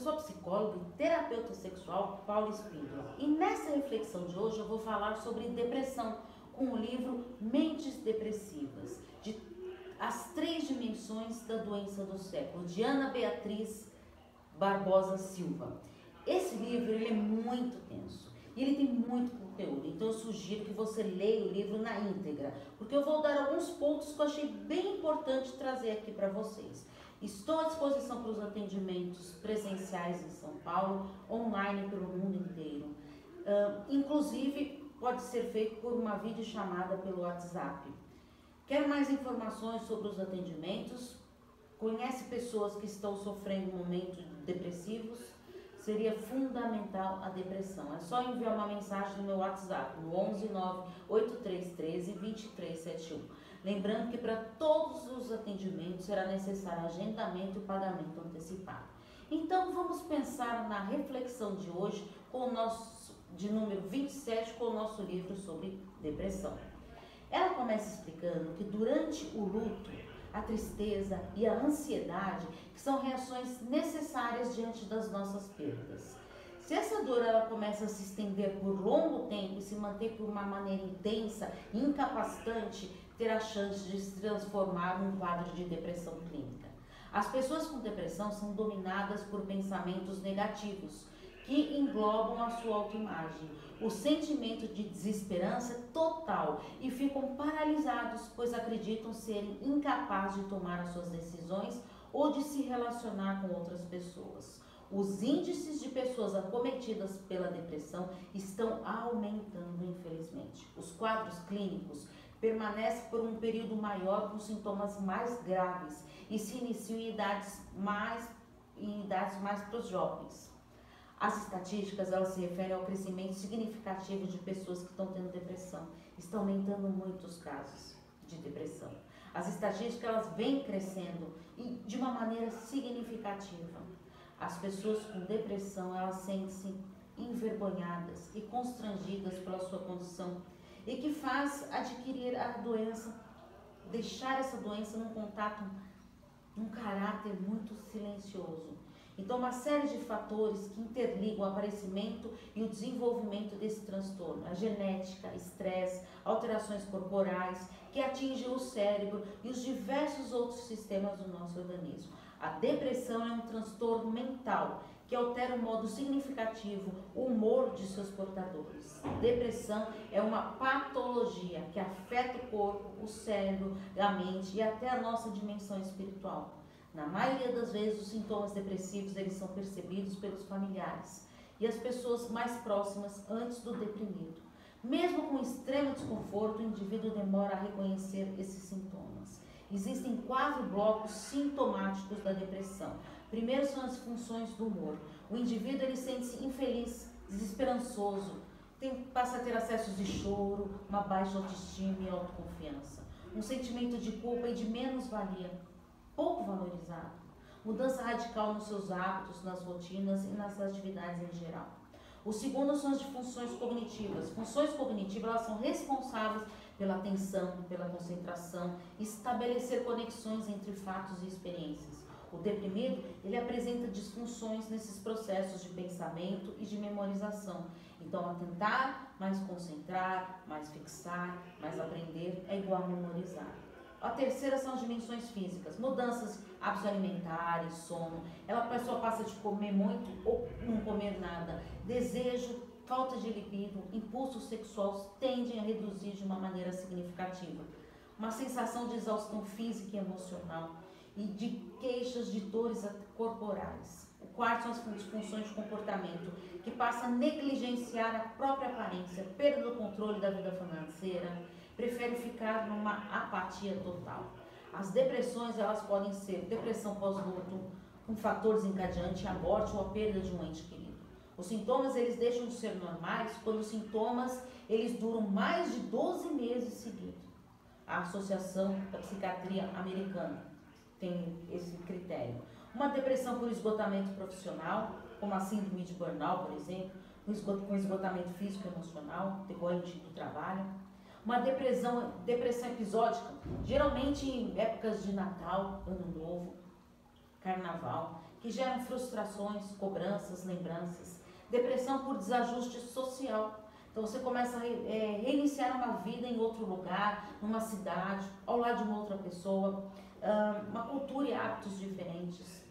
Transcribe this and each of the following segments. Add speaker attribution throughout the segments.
Speaker 1: sou psicóloga e terapeuta sexual Paula Espíndola. E nessa reflexão de hoje eu vou falar sobre depressão com o livro Mentes Depressivas, de As Três Dimensões da Doença do Século, de Ana Beatriz Barbosa Silva. Esse livro ele é muito tenso e ele tem muito conteúdo, então eu sugiro que você leia o livro na íntegra, porque eu vou dar alguns pontos que eu achei bem importante trazer aqui para vocês. Estou à disposição para os atendimentos presenciais em São Paulo, online pelo mundo inteiro. Uh, inclusive, pode ser feito por uma videochamada pelo WhatsApp. Quer mais informações sobre os atendimentos? Conhece pessoas que estão sofrendo momentos depressivos? Seria fundamental a depressão. É só enviar uma mensagem no meu WhatsApp, no 11 9 8313 2371. Lembrando que para todos os atendimentos será necessário agendamento e pagamento antecipado. Então vamos pensar na reflexão de hoje com o nosso de número 27 com o nosso livro sobre depressão. Ela começa explicando que durante o luto, a tristeza e a ansiedade que são reações necessárias diante das nossas perdas. Se essa dor ela começa a se estender por longo tempo e se manter por uma maneira intensa e incapacitante, ter a chance de se transformar num quadro de depressão clínica. As pessoas com depressão são dominadas por pensamentos negativos que englobam a sua autoimagem, o sentimento de desesperança total e ficam paralisados, pois acreditam serem incapazes de tomar as suas decisões ou de se relacionar com outras pessoas. Os índices de pessoas acometidas pela depressão estão aumentando, infelizmente. Os quadros clínicos permanece por um período maior com sintomas mais graves e se inicia em idades mais, em idades mais para os jovens. As estatísticas elas se referem ao crescimento significativo de pessoas que estão tendo depressão. Estão aumentando muito os casos de depressão. As estatísticas elas vêm crescendo e de uma maneira significativa. As pessoas com depressão elas sentem-se envergonhadas e constrangidas pela sua condição e que faz adquirir a doença, deixar essa doença num contato, num caráter muito silencioso. Então, uma série de fatores que interligam o aparecimento e o desenvolvimento desse transtorno. A genética, estresse, alterações corporais que atingem o cérebro e os diversos outros sistemas do nosso organismo. A depressão é um transtorno mental que altera o modo significativo o humor de seus portadores. Depressão é uma patologia que afeta o corpo, o cérebro, a mente e até a nossa dimensão espiritual. Na maioria das vezes, os sintomas depressivos eles são percebidos pelos familiares e as pessoas mais próximas antes do deprimido. Mesmo com extremo desconforto, o indivíduo demora a reconhecer esses sintomas. Existem quatro blocos sintomáticos da depressão. Primeiro são as funções do humor. O indivíduo ele sente-se infeliz, desesperançoso, tem, passa a ter acessos de choro, uma baixa autoestima e autoconfiança. Um sentimento de culpa e de menos-valia, pouco valorizado. Mudança radical nos seus hábitos, nas rotinas e nas atividades em geral. O segundo são as funções cognitivas. Funções cognitivas elas são responsáveis pela atenção, pela concentração, estabelecer conexões entre fatos e experiências. O deprimido, ele apresenta disfunções nesses processos de pensamento e de memorização. Então, atentar, mais concentrar, mais fixar, mais aprender é igual a memorizar. A terceira são as dimensões físicas, mudanças hábitos alimentares, sono. Ela a pessoa passa de comer muito ou não comer nada. Desejo falta de libido, impulsos sexuais tendem a reduzir de uma maneira significativa. Uma sensação de exaustão física e emocional e de queixas de dores corporais. O quarto são as disfunções de comportamento, que passa a negligenciar a própria aparência, perda do controle da vida financeira, prefere ficar numa apatia total. As depressões, elas podem ser depressão pós-luto, um fator desencadeante a morte ou a perda de um ente querido. Os sintomas eles deixam de ser normais quando os sintomas eles duram mais de 12 meses seguidos. A Associação da Psiquiatria Americana tem esse critério. Uma depressão por esgotamento profissional, como a síndrome de burnout, por exemplo, com esgotamento físico e emocional decorrente do trabalho. Uma depressão, depressão episódica, geralmente em épocas de Natal, Ano Novo. carnaval, que geram frustrações, cobranças, lembranças. Depressão por desajuste social. Então você começa a é, reiniciar uma vida em outro lugar, numa cidade, ao lado de uma outra pessoa, uma cultura e hábitos diferentes.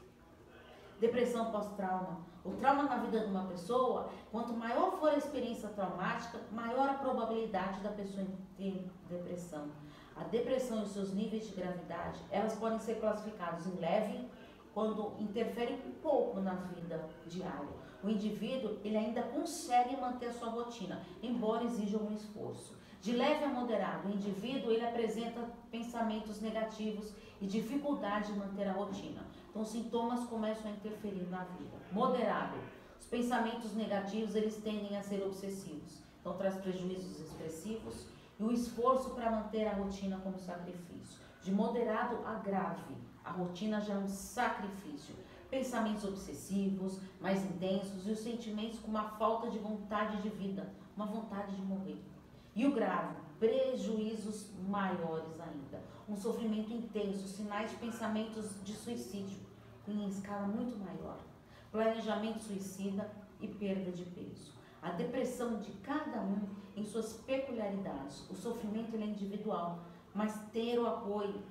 Speaker 1: Depressão pós-trauma. O trauma na vida de uma pessoa, quanto maior for a experiência traumática, maior a probabilidade da pessoa ter depressão. A depressão e seus níveis de gravidade, elas podem ser classificadas em leve, quando interfere um pouco na vida diária. O indivíduo, ele ainda consegue manter a sua rotina, embora exija um esforço. De leve a moderado, o indivíduo, ele apresenta pensamentos negativos e dificuldade de manter a rotina. Então, sintomas começam a interferir na vida. Moderado, os pensamentos negativos, eles tendem a ser obsessivos. Então, traz prejuízos expressivos e o esforço para manter a rotina como sacrifício. De moderado a grave, a rotina já é um sacrifício. Pensamentos obsessivos, mais intensos e os sentimentos com uma falta de vontade de vida, uma vontade de morrer. E o grave, prejuízos maiores ainda. Um sofrimento intenso, sinais de pensamentos de suicídio em escala muito maior. Planejamento suicida e perda de peso. A depressão de cada um em suas peculiaridades. O sofrimento é individual, mas ter o apoio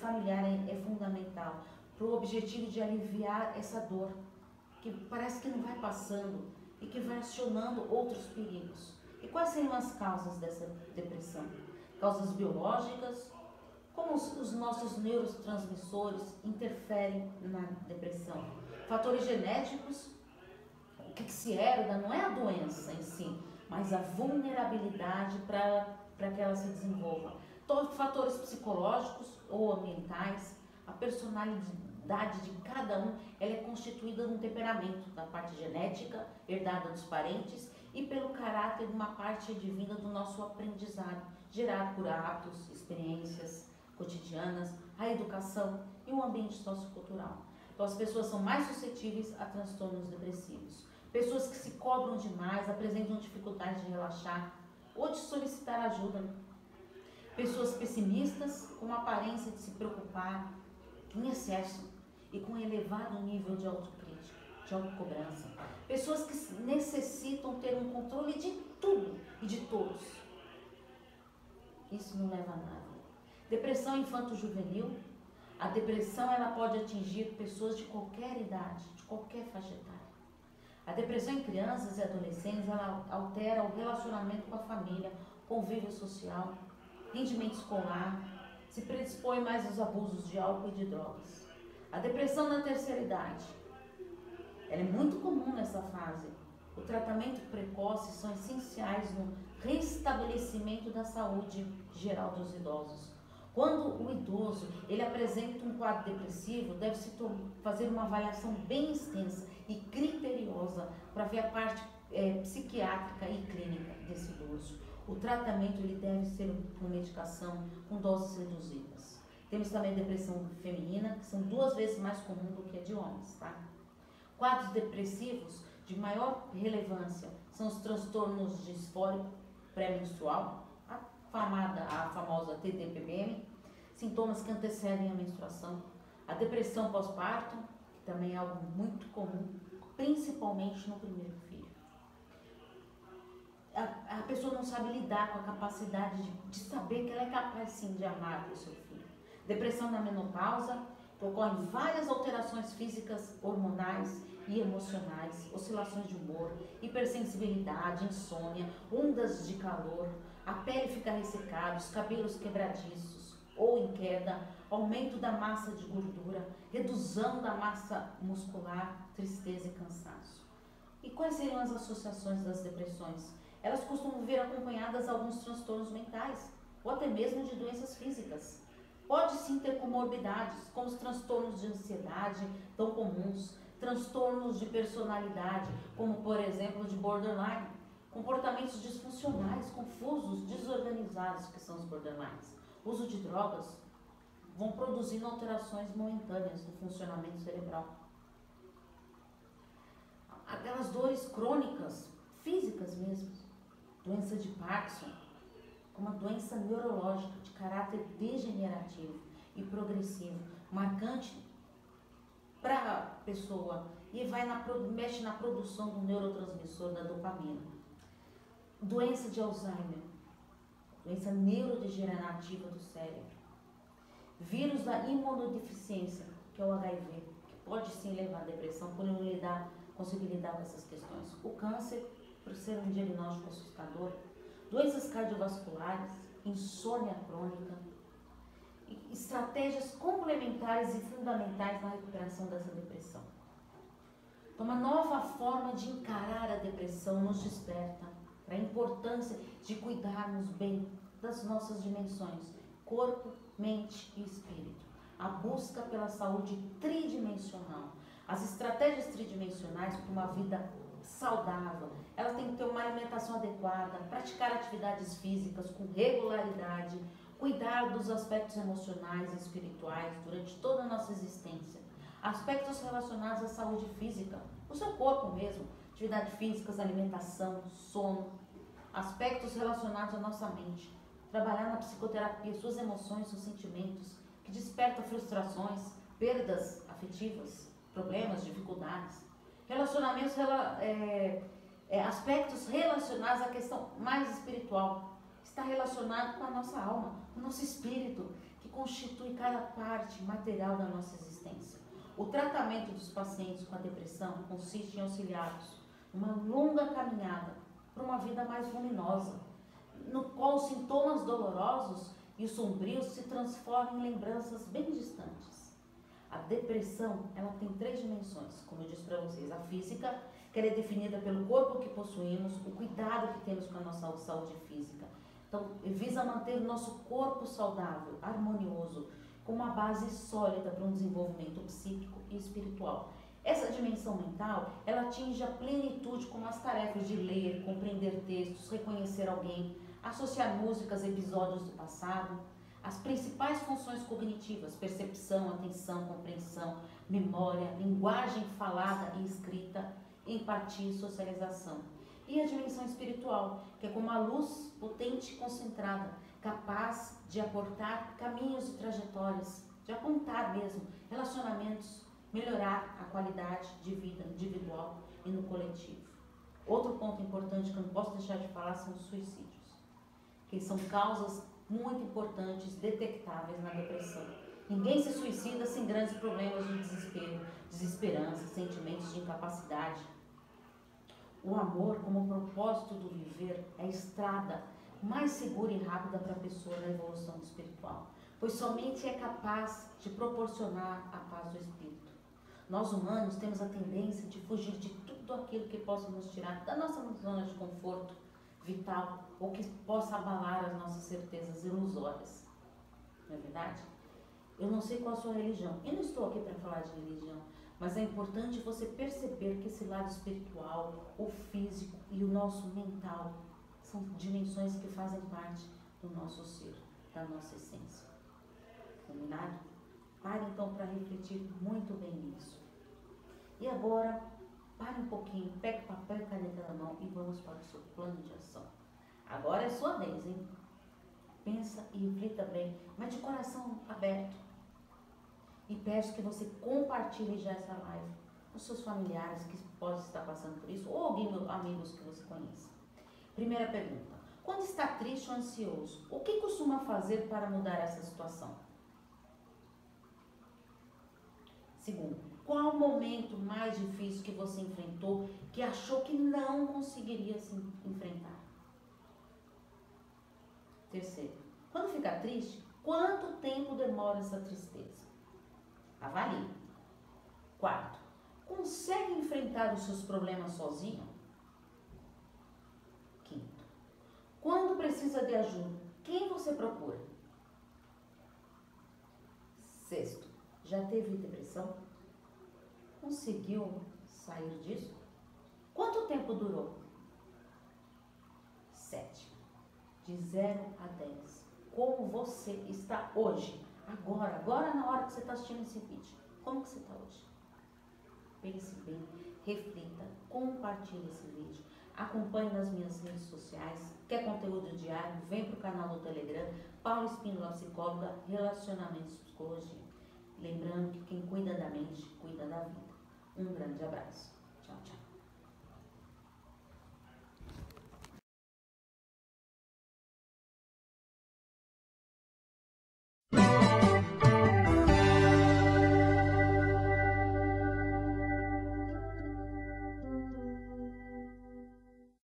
Speaker 1: familiar é, é fundamental para o objetivo de aliviar essa dor que parece que não vai passando e que vai acionando outros perigos. E quais seriam as causas dessa depressão? Causas biológicas, como os, os nossos neurotransmissores interferem na depressão? Fatores genéticos, o que, que se herda não é a doença em si, mas a vulnerabilidade para que ela se desenvolva. Todos fatores psicológicos ou ambientais, a personalidade de cada um, ela é constituída de um temperamento da parte genética, herdada dos parentes, e pelo caráter de uma parte divina do nosso aprendizado, gerado por hábitos, experiências cotidianas, a educação e o ambiente sociocultural. Então as pessoas são mais suscetíveis a transtornos depressivos. Pessoas que se cobram demais, apresentam dificuldade de relaxar ou de solicitar ajuda Pessoas pessimistas com aparência de se preocupar em excesso e com elevado nível de autocrítica, de autocobrança. Pessoas que necessitam ter um controle de tudo e de todos. Isso não leva a nada. Depressão infanto-juvenil. A depressão ela pode atingir pessoas de qualquer idade, de qualquer faixa etária. A depressão em crianças e adolescentes ela altera o relacionamento com a família, convívio social, rendimento escolar, se predispõe mais aos abusos de álcool e de drogas. A depressão na terceira idade, ela é muito comum nessa fase. O tratamento precoce são essenciais no restabelecimento da saúde geral dos idosos. Quando o idoso ele apresenta um quadro depressivo, deve-se fazer uma avaliação bem extensa e criteriosa para ver a parte é, psiquiátrica e clínica desse idoso o tratamento ele deve ser com medicação com doses reduzidas. Temos também depressão feminina, que são duas vezes mais comum do que a de homens, tá? Quadros depressivos de maior relevância são os transtornos disfórico pré-menstrual, famada, a famosa TDPM, sintomas que antecedem a menstruação, a depressão pós-parto, que também é algo muito comum, principalmente no primeiro filho a, a pessoa não sabe lidar com a capacidade de, de saber que ela é capaz sim de amar o seu filho. Depressão na menopausa, ocorrem várias alterações físicas, hormonais e emocionais, oscilações de humor, hipersensibilidade, insônia, ondas de calor, a pele fica ressecada, os cabelos quebradiços ou em queda, aumento da massa de gordura, redução da massa muscular, tristeza e cansaço. E quais seriam as associações das depressões? elas costumam vir acompanhadas de alguns transtornos mentais ou até mesmo de doenças físicas. Pode sim ter comorbidades, como os transtornos de ansiedade tão comuns, transtornos de personalidade, como por exemplo de borderline, comportamentos disfuncionais, confusos, desorganizados, que são os borderlines. Uso de drogas vão produzindo alterações momentâneas no funcionamento cerebral. Aquelas dores crônicas, físicas mesmo, doença de Parkinson, uma doença neurológica de caráter degenerativo e progressivo, marcante para a pessoa e vai na, mexe na produção do neurotransmissor da dopamina. Doença de Alzheimer, doença neurodegenerativa do cérebro. Vírus da imunodeficiência, que é o HIV, que pode sim levar à depressão por não lidar, conseguir lidar com essas questões. O câncer, por ser um diagnóstico assustador. Doenças cardiovasculares, insônia crônica, estratégias complementares e fundamentais na recuperação dessa depressão. Então, uma nova forma de encarar a depressão nos desperta para a importância de cuidarmos bem das nossas dimensões, corpo, mente e espírito. A busca pela saúde tridimensional. As estratégias tridimensionais para uma vida saudável, ela tem que ter uma alimentação adequada, praticar atividades físicas com regularidade, cuidar dos aspectos emocionais e espirituais durante toda a nossa existência. Aspectos relacionados à saúde física, o seu corpo mesmo, atividade física, alimentação, sono. Aspectos relacionados à nossa mente, trabalhar na psicoterapia suas emoções, seus sentimentos, que desperta frustrações, perdas afetivas, problemas, dificuldades. Relacionamentos, é, é, aspectos relacionados à questão mais espiritual, está relacionado com a nossa alma, o nosso espírito, que constitui cada parte material da nossa existência. O tratamento dos pacientes com a depressão consiste em auxiliá-los numa longa caminhada para uma vida mais luminosa, no qual os sintomas dolorosos e os sombrios se transformam em lembranças bem distantes. A depressão, ela tem três dimensões, como eu disse para vocês, a física, que é definida pelo corpo que possuímos, o cuidado que temos com a nossa saúde física. Então, visa manter o nosso corpo saudável, harmonioso, com uma base sólida para um desenvolvimento psíquico e espiritual. Essa dimensão mental, ela atinge a plenitude com as tarefas de ler, compreender textos, reconhecer alguém, associar músicas, episódios do passado, as principais funções cognitivas, percepção, atenção, compreensão, memória, linguagem falada e escrita, empatia e socialização. E a dimensão espiritual, que é como a luz potente e concentrada, capaz de aportar caminhos e trajetórias, de apontar mesmo relacionamentos, melhorar a qualidade de vida individual e no coletivo. Outro ponto importante que eu não posso deixar de falar são os suicídios, que são causas muito importantes detectáveis na depressão. Ninguém se suicida sem grandes problemas de desespero, desesperança, sentimentos de incapacidade. O amor, como propósito do viver, é a estrada mais segura e rápida para a pessoa na evolução espiritual, pois somente é capaz de proporcionar a paz do espírito. Nós humanos temos a tendência de fugir de tudo aquilo que possa nos tirar da nossa zona de conforto vital ou que possa abalar as nossas certezas ilusórias. Não é verdade? Eu não sei qual a sua religião. Eu não estou aqui para falar de religião, mas é importante você perceber que esse lado espiritual, o físico e o nosso mental são dimensões que fazem parte do nosso ser, da nossa essência. Combinado? Pare então para refletir muito bem nisso. E agora, pare um pouquinho, pegue papel e caneta na mão e vamos para o seu plano de ação. Agora é sua vez, hein? Pensa e reflita bem, mas de coração aberto. E peço que você compartilhe já essa live com seus familiares que podem estar passando por isso, ou alguém, amigos que você conheça. Primeira pergunta. Quando está triste ou ansioso, o que costuma fazer para mudar essa situação? Segundo, qual o momento mais difícil que você enfrentou que achou que não conseguiria se enfrentar? Terceiro, quando fica triste, quanto tempo demora essa tristeza? Avalie. Quarto, consegue enfrentar os seus problemas sozinho? Quando precisa de ajuda, quem você procura? Sexto, já teve depressão? Conseguiu sair disso? Quanto tempo durou? Sete. De 0 a 10. Como você está hoje? Agora, agora na hora que você está assistindo esse vídeo. Como que você está hoje? Pense bem, reflita, compartilhe esse vídeo. Acompanhe nas minhas redes sociais. Quer conteúdo diário? Vem para o canal do Telegram. Paulo Espíndola, psicóloga, relacionamentos psicologia. Lembrando que quem cuida da mente, cuida da vida. Um grande abraço.